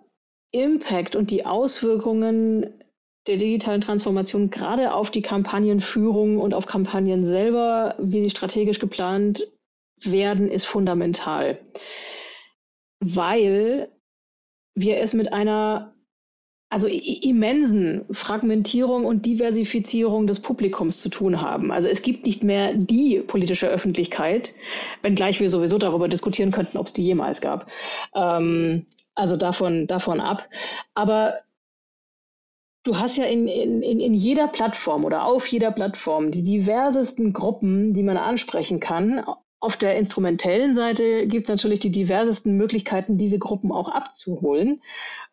Impact und die Auswirkungen der digitalen Transformation gerade auf die Kampagnenführung und auf Kampagnen selber, wie sie strategisch geplant werden, ist fundamental. Weil wir es mit einer also immensen Fragmentierung und Diversifizierung des Publikums zu tun haben. Also es gibt nicht mehr die politische Öffentlichkeit, wenngleich wir sowieso darüber diskutieren könnten, ob es die jemals gab. Ähm, also davon, davon ab. Aber du hast ja in, in, in jeder Plattform oder auf jeder Plattform die diversesten Gruppen, die man ansprechen kann, auf der instrumentellen Seite gibt es natürlich die diversesten Möglichkeiten, diese Gruppen auch abzuholen.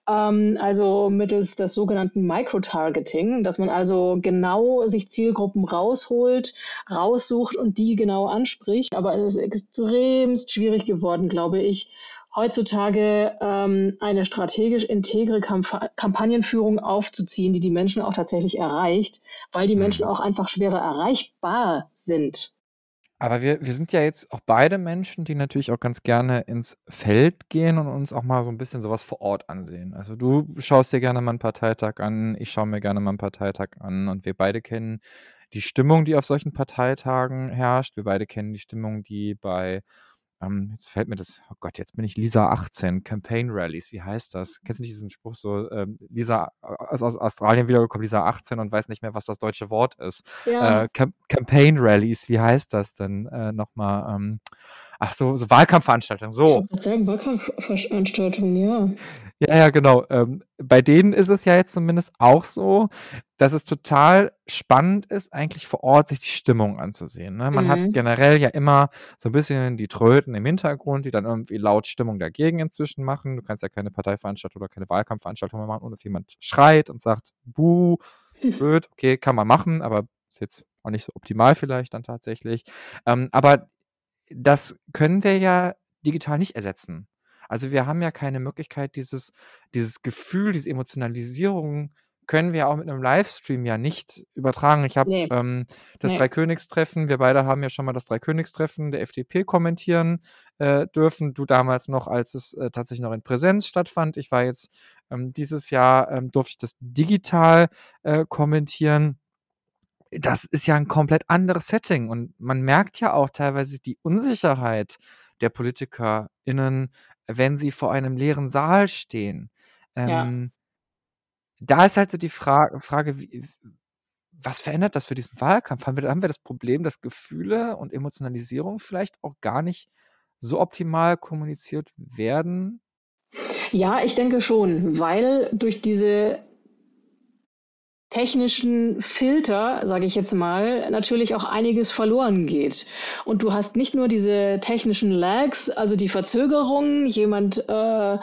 Ähm, also mittels des sogenannten Microtargeting, dass man also genau sich Zielgruppen rausholt, raussucht und die genau anspricht. Aber es ist extremst schwierig geworden, glaube ich, heutzutage ähm, eine strategisch integre Kamp Kampagnenführung aufzuziehen, die die Menschen auch tatsächlich erreicht, weil die Menschen mhm. auch einfach schwerer erreichbar sind. Aber wir, wir sind ja jetzt auch beide Menschen, die natürlich auch ganz gerne ins Feld gehen und uns auch mal so ein bisschen sowas vor Ort ansehen. Also du schaust dir gerne mal einen Parteitag an, ich schaue mir gerne mal einen Parteitag an und wir beide kennen die Stimmung, die auf solchen Parteitagen herrscht. Wir beide kennen die Stimmung, die bei ähm, jetzt fällt mir das, oh Gott, jetzt bin ich Lisa 18, Campaign Rallies, wie heißt das? Kennst du nicht diesen Spruch so, ähm, Lisa ist aus Australien wiedergekommen, Lisa 18 und weiß nicht mehr, was das deutsche Wort ist. Ja. Äh, Cam Campaign Rallies, wie heißt das denn äh, nochmal? Ähm, ach so, so Wahlkampfveranstaltungen, so. Ich sagen, Wahlkampfveranstaltungen, ja. Ja, ja, genau. Ähm, bei denen ist es ja jetzt zumindest auch so, dass es total spannend ist, eigentlich vor Ort sich die Stimmung anzusehen. Ne? Man hat mhm. generell ja immer so ein bisschen die Tröten im Hintergrund, die dann irgendwie laut Stimmung dagegen inzwischen machen. Du kannst ja keine Parteiveranstaltung oder keine Wahlkampfveranstaltung mehr machen, ohne dass jemand schreit und sagt, buh, blöd, okay, kann man machen, aber ist jetzt auch nicht so optimal vielleicht dann tatsächlich. Ähm, aber das können wir ja digital nicht ersetzen. Also wir haben ja keine Möglichkeit, dieses, dieses Gefühl, diese Emotionalisierung können wir auch mit einem Livestream ja nicht übertragen. Ich habe nee. ähm, das nee. Dreikönigstreffen, wir beide haben ja schon mal das Dreikönigstreffen der FDP kommentieren äh, dürfen. Du damals noch, als es äh, tatsächlich noch in Präsenz stattfand. Ich war jetzt ähm, dieses Jahr, ähm, durfte ich das digital äh, kommentieren. Das ist ja ein komplett anderes Setting und man merkt ja auch teilweise die Unsicherheit der PolitikerInnen, wenn sie vor einem leeren Saal stehen. Ja. Ähm, da ist halt so die Fra Frage, wie, was verändert das für diesen Wahlkampf? Haben wir, haben wir das Problem, dass Gefühle und Emotionalisierung vielleicht auch gar nicht so optimal kommuniziert werden? Ja, ich denke schon, weil durch diese technischen Filter, sage ich jetzt mal, natürlich auch einiges verloren geht. Und du hast nicht nur diese technischen Lags, also die Verzögerung, jemand äh,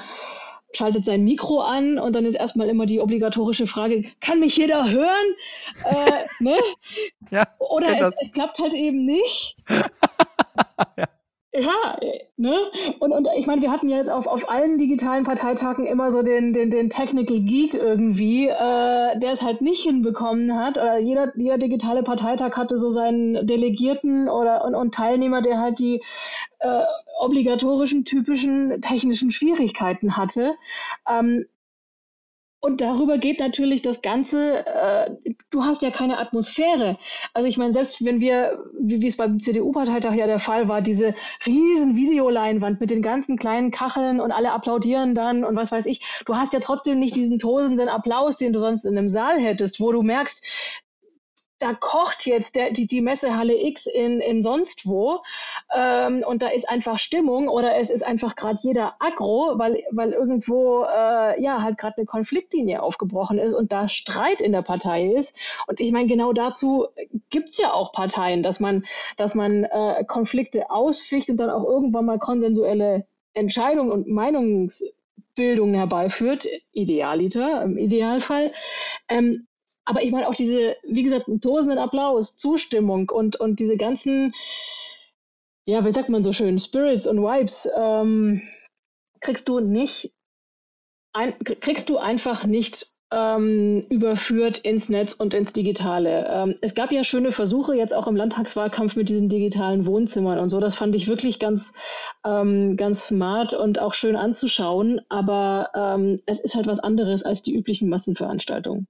schaltet sein Mikro an und dann ist erstmal immer die obligatorische Frage, kann mich jeder hören? Äh, ne? ja, Oder es, es, klappt halt eben nicht. ja. Ne? Und, und ich meine, wir hatten ja jetzt auf, auf allen digitalen Parteitagen immer so den, den, den Technical Geek irgendwie, äh, der es halt nicht hinbekommen hat. Oder jeder, jeder digitale Parteitag hatte so seinen Delegierten oder und, und Teilnehmer, der halt die äh, obligatorischen, typischen technischen Schwierigkeiten hatte. Ähm, und darüber geht natürlich das Ganze, äh, du hast ja keine Atmosphäre. Also ich meine, selbst wenn wir, wie, wie es beim CDU-Parteitag ja der Fall war, diese riesen Videoleinwand mit den ganzen kleinen Kacheln und alle applaudieren dann und was weiß ich, du hast ja trotzdem nicht diesen tosenden Applaus, den du sonst in einem Saal hättest, wo du merkst, da kocht jetzt der, die, die Messehalle X in, in sonst wo ähm, und da ist einfach Stimmung oder es ist einfach gerade jeder aggro, weil, weil irgendwo äh, ja halt gerade eine Konfliktlinie aufgebrochen ist und da Streit in der Partei ist. Und ich meine, genau dazu gibt's ja auch Parteien, dass man, dass man äh, Konflikte ausficht und dann auch irgendwann mal konsensuelle Entscheidungen und Meinungsbildungen herbeiführt, idealiter, im Idealfall. Ähm, aber ich meine auch diese, wie gesagt, tosenden Applaus, Zustimmung und, und diese ganzen, ja, wie sagt man so schön, Spirits und Vibes, ähm, kriegst du nicht, ein, kriegst du einfach nicht ähm, überführt ins Netz und ins Digitale. Ähm, es gab ja schöne Versuche jetzt auch im Landtagswahlkampf mit diesen digitalen Wohnzimmern und so. Das fand ich wirklich ganz, ähm, ganz smart und auch schön anzuschauen. Aber ähm, es ist halt was anderes als die üblichen Massenveranstaltungen.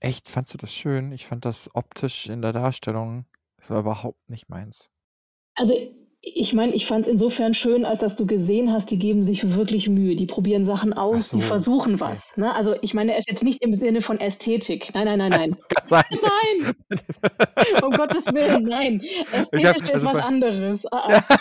Echt, fandst du das schön? Ich fand das optisch in der Darstellung das war überhaupt nicht meins. Also ich meine, ich fand es insofern schön, als dass du gesehen hast, die geben sich wirklich Mühe, die probieren Sachen aus, so, die versuchen was. Ne? Also ich meine, er ist jetzt nicht im Sinne von Ästhetik. Nein, nein, nein, nein. nein! um Gottes Willen, nein. Ästhetisch hab, also ist was anderes. Ah, ah.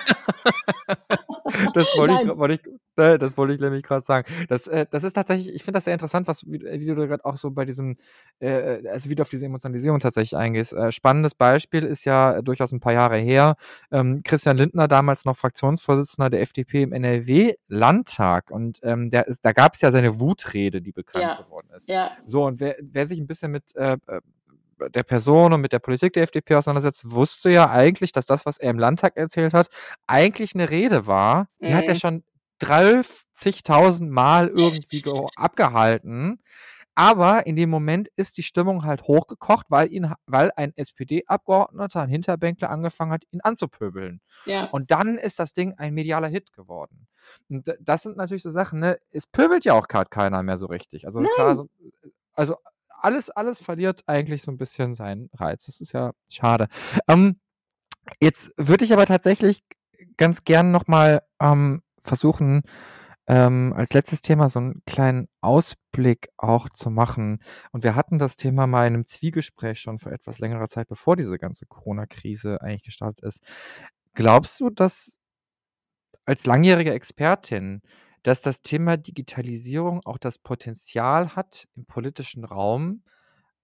das wollte ich, wollte ich, ne, das wollte ich nämlich gerade sagen. Das, äh, das ist tatsächlich, ich finde das sehr interessant, was, wie, wie du gerade auch so bei diesem, äh, also wie du auf diese Emotionalisierung tatsächlich eingehst. Äh, spannendes Beispiel ist ja durchaus ein paar Jahre her. Ähm, Christian Lindner, damals noch Fraktionsvorsitzender der FDP im NRW-Landtag. Und ähm, der ist, da gab es ja seine Wutrede, die bekannt ja. geworden ist. Ja. So, und wer, wer sich ein bisschen mit äh, äh der Person und mit der Politik der FDP auseinandersetzt, wusste ja eigentlich, dass das, was er im Landtag erzählt hat, eigentlich eine Rede war. Die mhm. hat er mhm. schon 30.000 Mal irgendwie abgehalten. Aber in dem Moment ist die Stimmung halt hochgekocht, weil ihn, weil ein SPD-Abgeordneter, ein Hinterbänkler, angefangen hat, ihn anzupöbeln. Ja. Und dann ist das Ding ein medialer Hit geworden. Und das sind natürlich so Sachen, ne? Es pöbelt ja auch gerade keiner mehr so richtig. Also klar, so, also alles, alles verliert eigentlich so ein bisschen seinen Reiz. Das ist ja schade. Ähm, jetzt würde ich aber tatsächlich ganz gern nochmal ähm, versuchen, ähm, als letztes Thema so einen kleinen Ausblick auch zu machen. Und wir hatten das Thema mal in einem Zwiegespräch schon vor etwas längerer Zeit, bevor diese ganze Corona-Krise eigentlich gestartet ist. Glaubst du, dass als langjährige Expertin dass das Thema Digitalisierung auch das Potenzial hat, im politischen Raum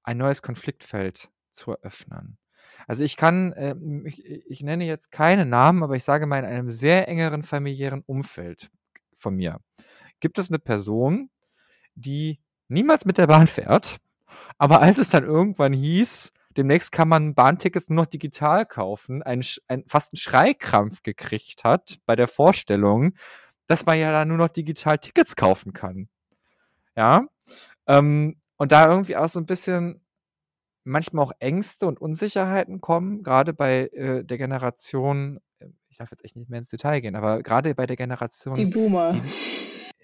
ein neues Konfliktfeld zu eröffnen. Also ich kann, äh, ich, ich nenne jetzt keine Namen, aber ich sage mal in einem sehr engeren familiären Umfeld von mir gibt es eine Person, die niemals mit der Bahn fährt, aber als es dann irgendwann hieß, demnächst kann man Bahntickets nur noch digital kaufen, ein, ein, fast einen Schreikrampf gekriegt hat bei der Vorstellung, dass man ja dann nur noch digital Tickets kaufen kann. Ja. Ähm, und da irgendwie auch so ein bisschen manchmal auch Ängste und Unsicherheiten kommen, gerade bei äh, der Generation, ich darf jetzt echt nicht mehr ins Detail gehen, aber gerade bei der Generation. Die Boomer. Die,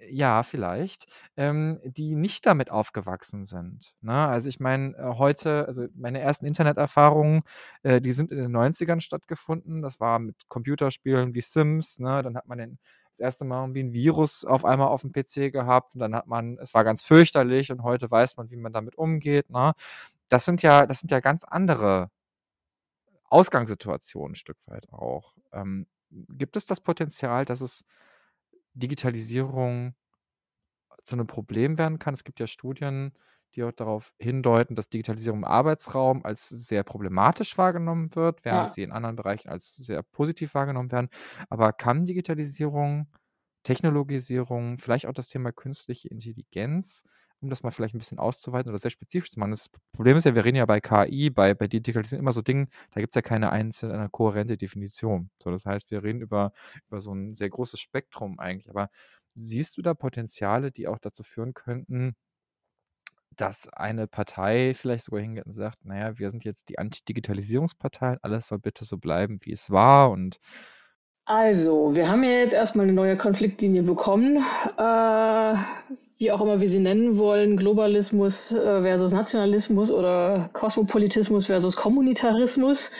ja, vielleicht, ähm, die nicht damit aufgewachsen sind. Ne? Also ich meine, äh, heute, also meine ersten Interneterfahrungen, äh, die sind in den 90ern stattgefunden. Das war mit Computerspielen wie Sims, ne? Dann hat man den das erste Mal irgendwie ein Virus auf einmal auf dem PC gehabt und dann hat man, es war ganz fürchterlich und heute weiß man, wie man damit umgeht. Ne? Das sind ja, das sind ja ganz andere Ausgangssituationen ein Stück weit auch. Ähm, gibt es das Potenzial, dass es Digitalisierung zu einem Problem werden kann? Es gibt ja Studien, die auch darauf hindeuten, dass Digitalisierung im Arbeitsraum als sehr problematisch wahrgenommen wird, während ja. sie in anderen Bereichen als sehr positiv wahrgenommen werden. Aber kann Digitalisierung, Technologisierung, vielleicht auch das Thema künstliche Intelligenz um das mal vielleicht ein bisschen auszuweiten oder sehr spezifisch zu machen. Das Problem ist ja, wir reden ja bei KI, bei, bei Digitalisierung immer so Dingen, da gibt es ja keine einzelne, eine kohärente Definition. So, das heißt, wir reden über, über so ein sehr großes Spektrum eigentlich. Aber siehst du da Potenziale, die auch dazu führen könnten, dass eine Partei vielleicht sogar hingeht und sagt, naja, wir sind jetzt die Anti-Digitalisierungspartei, alles soll bitte so bleiben, wie es war und also, wir haben ja jetzt erstmal eine neue Konfliktlinie bekommen. Äh, wie auch immer wir sie nennen wollen, Globalismus äh, versus Nationalismus oder Kosmopolitismus versus Kommunitarismus.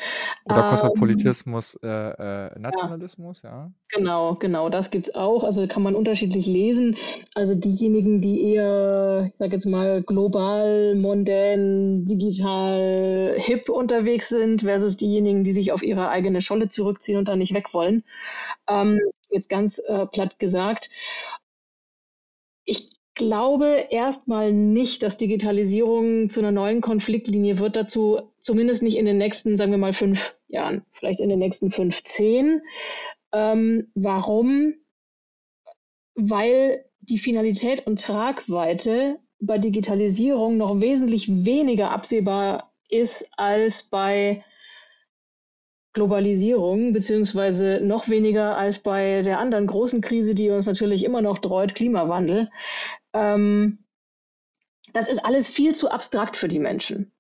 Oder ähm, Kosmopolitismus, äh, äh, Nationalismus, ja. ja. Genau, genau, das gibt es auch. Also kann man unterschiedlich lesen. Also diejenigen, die eher, ich sag jetzt mal, global, mondän, digital, hip unterwegs sind, versus diejenigen, die sich auf ihre eigene Scholle zurückziehen und da nicht weg wollen. Ähm, jetzt ganz äh, platt gesagt. Ich glaube erstmal nicht, dass Digitalisierung zu einer neuen Konfliktlinie wird. Dazu zumindest nicht in den nächsten, sagen wir mal, fünf Jahren, vielleicht in den nächsten fünf, zehn. Ähm, warum? Weil die Finalität und Tragweite bei Digitalisierung noch wesentlich weniger absehbar ist als bei Globalisierung, beziehungsweise noch weniger als bei der anderen großen Krise, die uns natürlich immer noch dreut, Klimawandel. Ähm, das ist alles viel zu abstrakt für die Menschen.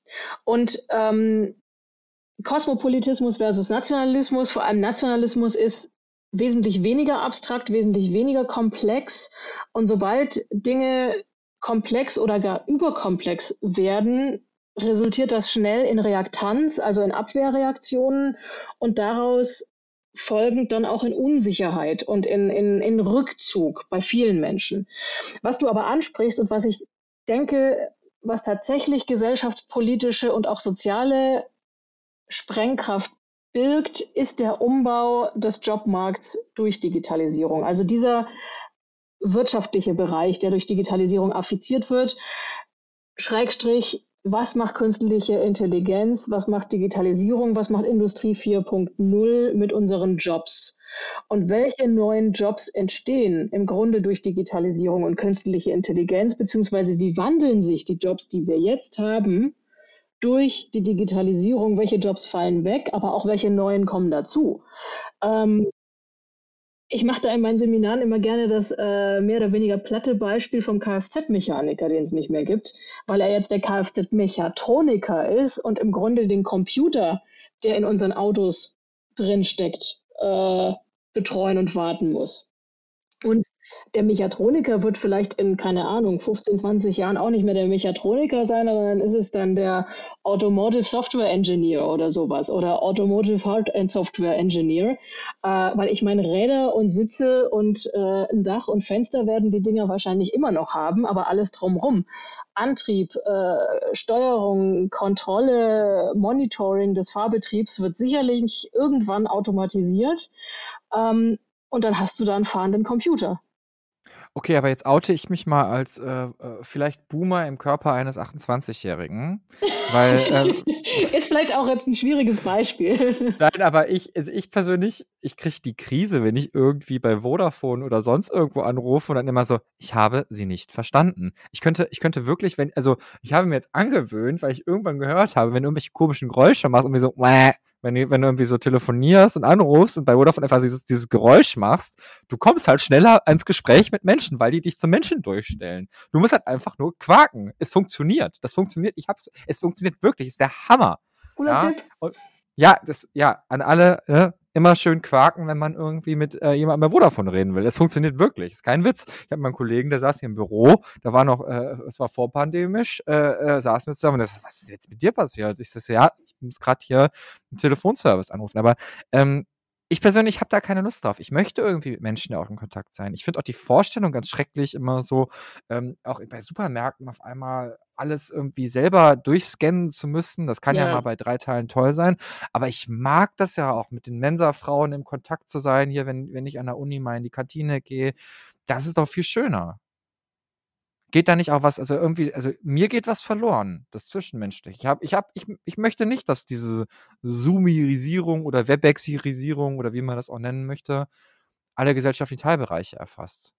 Und ähm, Kosmopolitismus versus Nationalismus, vor allem Nationalismus ist wesentlich weniger abstrakt, wesentlich weniger komplex. Und sobald Dinge komplex oder gar überkomplex werden, resultiert das schnell in Reaktanz, also in Abwehrreaktionen und daraus folgend dann auch in Unsicherheit und in, in, in Rückzug bei vielen Menschen. Was du aber ansprichst und was ich denke, was tatsächlich gesellschaftspolitische und auch soziale Sprengkraft birgt, ist der Umbau des Jobmarkts durch Digitalisierung. Also dieser wirtschaftliche Bereich, der durch Digitalisierung affiziert wird, Schrägstrich was macht künstliche Intelligenz, was macht Digitalisierung, was macht Industrie 4.0 mit unseren Jobs? Und welche neuen Jobs entstehen im Grunde durch Digitalisierung und künstliche Intelligenz, beziehungsweise wie wandeln sich die Jobs, die wir jetzt haben, durch die Digitalisierung? Welche Jobs fallen weg, aber auch welche neuen kommen dazu? Ähm, ich mache da in meinen Seminaren immer gerne das äh, mehr oder weniger platte Beispiel vom Kfz-Mechaniker, den es nicht mehr gibt, weil er jetzt der Kfz-Mechatroniker ist und im Grunde den Computer, der in unseren Autos drinsteckt, äh, betreuen und warten muss. Und der Mechatroniker wird vielleicht in, keine Ahnung, 15, 20 Jahren auch nicht mehr der Mechatroniker sein, aber dann ist es dann der Automotive Software Engineer oder sowas oder Automotive Hard and Software Engineer, äh, weil ich meine, Räder und Sitze und äh, ein Dach und Fenster werden die Dinger wahrscheinlich immer noch haben, aber alles drumrum. Antrieb, äh, Steuerung, Kontrolle, Monitoring des Fahrbetriebs wird sicherlich irgendwann automatisiert. Ähm, und dann hast du da einen fahrenden Computer. Okay, aber jetzt oute ich mich mal als äh, äh, vielleicht Boomer im Körper eines 28-Jährigen, weil ähm, ist vielleicht auch jetzt ein schwieriges Beispiel. Nein, aber ich, also ich persönlich, ich kriege die Krise, wenn ich irgendwie bei Vodafone oder sonst irgendwo anrufe und dann immer so, ich habe sie nicht verstanden. Ich könnte, ich könnte wirklich, wenn, also ich habe mir jetzt angewöhnt, weil ich irgendwann gehört habe, wenn du irgendwelche komischen Geräusche machst und mir so, Mäh, wenn du, wenn du irgendwie so telefonierst und anrufst und bei Vodafone einfach dieses, dieses Geräusch machst, du kommst halt schneller ans Gespräch mit Menschen, weil die dich zum Menschen durchstellen. Du musst halt einfach nur quaken. Es funktioniert. Das funktioniert. Ich hab's, es funktioniert wirklich. Ist der Hammer. Cooler ja? Tipp. Und, ja, das, ja, an alle, ne, immer schön quaken, wenn man irgendwie mit äh, jemandem bei Vodafone reden will. Es funktioniert wirklich. Ist kein Witz. Ich habe meinen Kollegen, der saß hier im Büro, da war noch, äh, es war vorpandemisch, äh, äh, saß mit zusammen und sagt, was ist jetzt mit dir passiert? Ich sage, ja, muss gerade hier einen Telefonservice anrufen. Aber ähm, ich persönlich habe da keine Lust drauf. Ich möchte irgendwie mit Menschen auch in Kontakt sein. Ich finde auch die Vorstellung ganz schrecklich, immer so, ähm, auch bei Supermärkten auf einmal alles irgendwie selber durchscannen zu müssen. Das kann ja. ja mal bei drei Teilen toll sein. Aber ich mag das ja auch, mit den Mensa-Frauen im Kontakt zu sein, hier, wenn, wenn ich an der Uni mal in die Kantine gehe. Das ist doch viel schöner. Geht da nicht auch was, also irgendwie, also mir geht was verloren, das Zwischenmenschliche. Ich, hab, ich, hab, ich, ich möchte nicht, dass diese Zoomisierung oder Webexisierung oder wie man das auch nennen möchte, alle gesellschaftlichen Teilbereiche erfasst.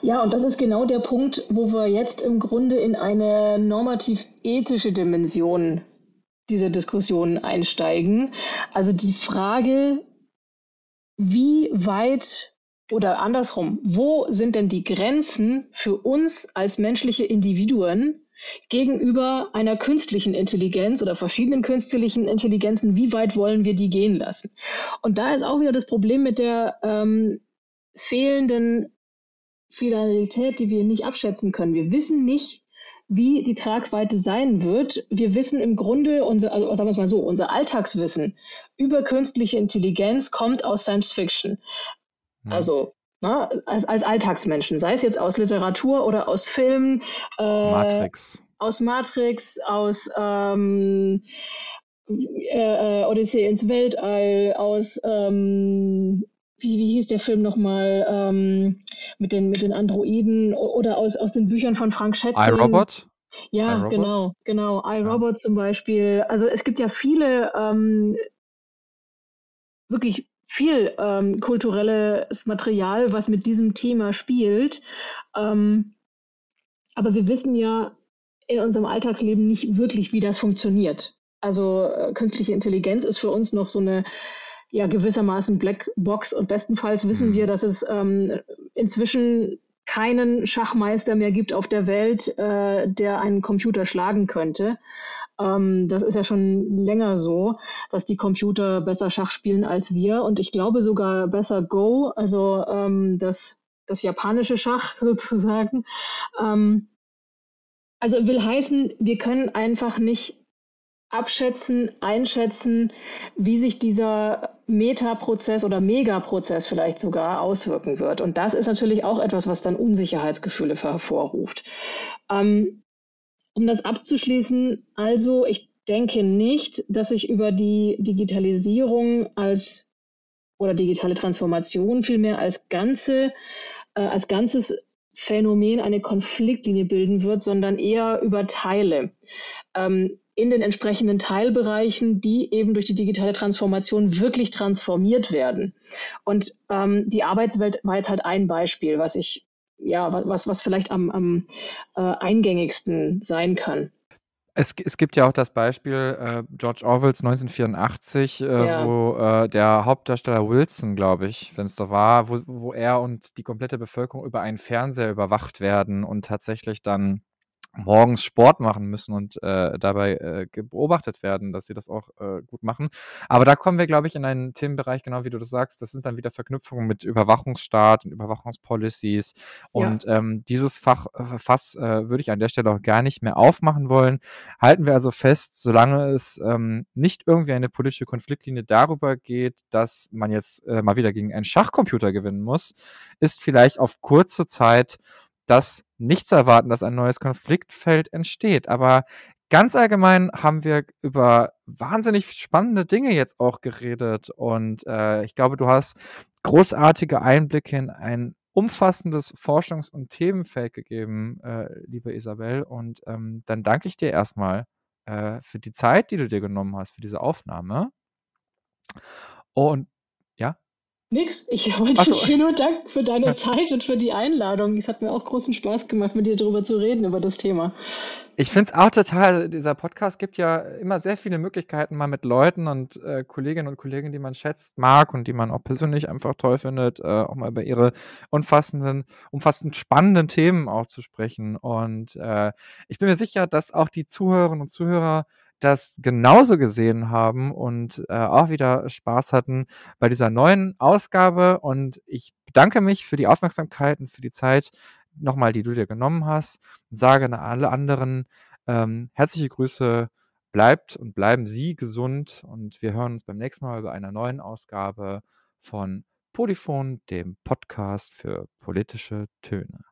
Ja, und das ist genau der Punkt, wo wir jetzt im Grunde in eine normativ-ethische Dimension dieser Diskussion einsteigen. Also die Frage, wie weit oder andersrum, wo sind denn die Grenzen für uns als menschliche Individuen gegenüber einer künstlichen Intelligenz oder verschiedenen künstlichen Intelligenzen, wie weit wollen wir die gehen lassen? Und da ist auch wieder das Problem mit der ähm, fehlenden Finalität, die wir nicht abschätzen können. Wir wissen nicht, wie die Tragweite sein wird. Wir wissen im Grunde, unser, also sagen wir es mal so, unser Alltagswissen über künstliche Intelligenz kommt aus Science Fiction. Hm. Also na, ne, als, als Alltagsmenschen, sei es jetzt aus Literatur oder aus Filmen. Äh, Matrix. Aus Matrix, aus ähm, äh, äh Odyssee ins Weltall, aus ähm, wie, wie hieß der Film nochmal, ähm, mit, den, mit den Androiden oder aus, aus den Büchern von Frank Schätzing. iRobot? Ja, I, genau, genau. iRobot ja. zum Beispiel. Also es gibt ja viele ähm, wirklich viel ähm, kulturelles Material, was mit diesem Thema spielt. Ähm, aber wir wissen ja in unserem Alltagsleben nicht wirklich, wie das funktioniert. Also äh, künstliche Intelligenz ist für uns noch so eine ja gewissermaßen Blackbox und bestenfalls wissen mhm. wir, dass es ähm, inzwischen keinen Schachmeister mehr gibt auf der Welt, äh, der einen Computer schlagen könnte. Ähm, das ist ja schon länger so, dass die Computer besser Schach spielen als wir und ich glaube sogar besser Go, also ähm, das, das japanische Schach sozusagen. Ähm, also will heißen, wir können einfach nicht abschätzen, einschätzen, wie sich dieser Metaprozess oder Megaprozess vielleicht sogar auswirken wird. Und das ist natürlich auch etwas, was dann Unsicherheitsgefühle hervorruft. Ähm, um das abzuschließen, also ich denke nicht, dass ich über die Digitalisierung als oder digitale Transformation vielmehr als ganze, äh, als ganzes Phänomen eine Konfliktlinie bilden wird, sondern eher über Teile. Ähm, in den entsprechenden Teilbereichen, die eben durch die digitale Transformation wirklich transformiert werden. Und ähm, die Arbeitswelt war jetzt halt ein Beispiel, was ich, ja, was, was vielleicht am, am äh, eingängigsten sein kann. Es, es, gibt ja auch das Beispiel äh, George Orwells 1984, äh, ja. wo äh, der Hauptdarsteller Wilson, glaube ich, wenn es da war, wo, wo er und die komplette Bevölkerung über einen Fernseher überwacht werden und tatsächlich dann morgens Sport machen müssen und äh, dabei äh, beobachtet werden, dass sie das auch äh, gut machen. Aber da kommen wir, glaube ich, in einen Themenbereich, genau wie du das sagst. Das sind dann wieder Verknüpfungen mit Überwachungsstaat und Überwachungspolicies. Und ja. ähm, dieses Fach, äh, Fass äh, würde ich an der Stelle auch gar nicht mehr aufmachen wollen. Halten wir also fest, solange es ähm, nicht irgendwie eine politische Konfliktlinie darüber geht, dass man jetzt äh, mal wieder gegen einen Schachcomputer gewinnen muss, ist vielleicht auf kurze Zeit das nicht zu erwarten, dass ein neues Konfliktfeld entsteht. Aber ganz allgemein haben wir über wahnsinnig spannende Dinge jetzt auch geredet. Und äh, ich glaube, du hast großartige Einblicke in ein umfassendes Forschungs- und Themenfeld gegeben, äh, liebe Isabel. Und ähm, dann danke ich dir erstmal äh, für die Zeit, die du dir genommen hast, für diese Aufnahme. Und ja? Nix. Ich wollte so. dir nur danken für deine Zeit und für die Einladung. Es hat mir auch großen Spaß gemacht, mit dir darüber zu reden, über das Thema. Ich finde es auch total, dieser Podcast gibt ja immer sehr viele Möglichkeiten, mal mit Leuten und äh, Kolleginnen und Kollegen, die man schätzt, mag und die man auch persönlich einfach toll findet, äh, auch mal über ihre umfassenden, umfassend spannenden Themen auch zu sprechen. Und äh, ich bin mir sicher, dass auch die Zuhörerinnen und Zuhörer das genauso gesehen haben und äh, auch wieder Spaß hatten bei dieser neuen Ausgabe. Und ich bedanke mich für die Aufmerksamkeit und für die Zeit nochmal, die du dir genommen hast. Und sage an alle anderen ähm, herzliche Grüße. Bleibt und bleiben Sie gesund und wir hören uns beim nächsten Mal bei einer neuen Ausgabe von Polyphon, dem Podcast für politische Töne.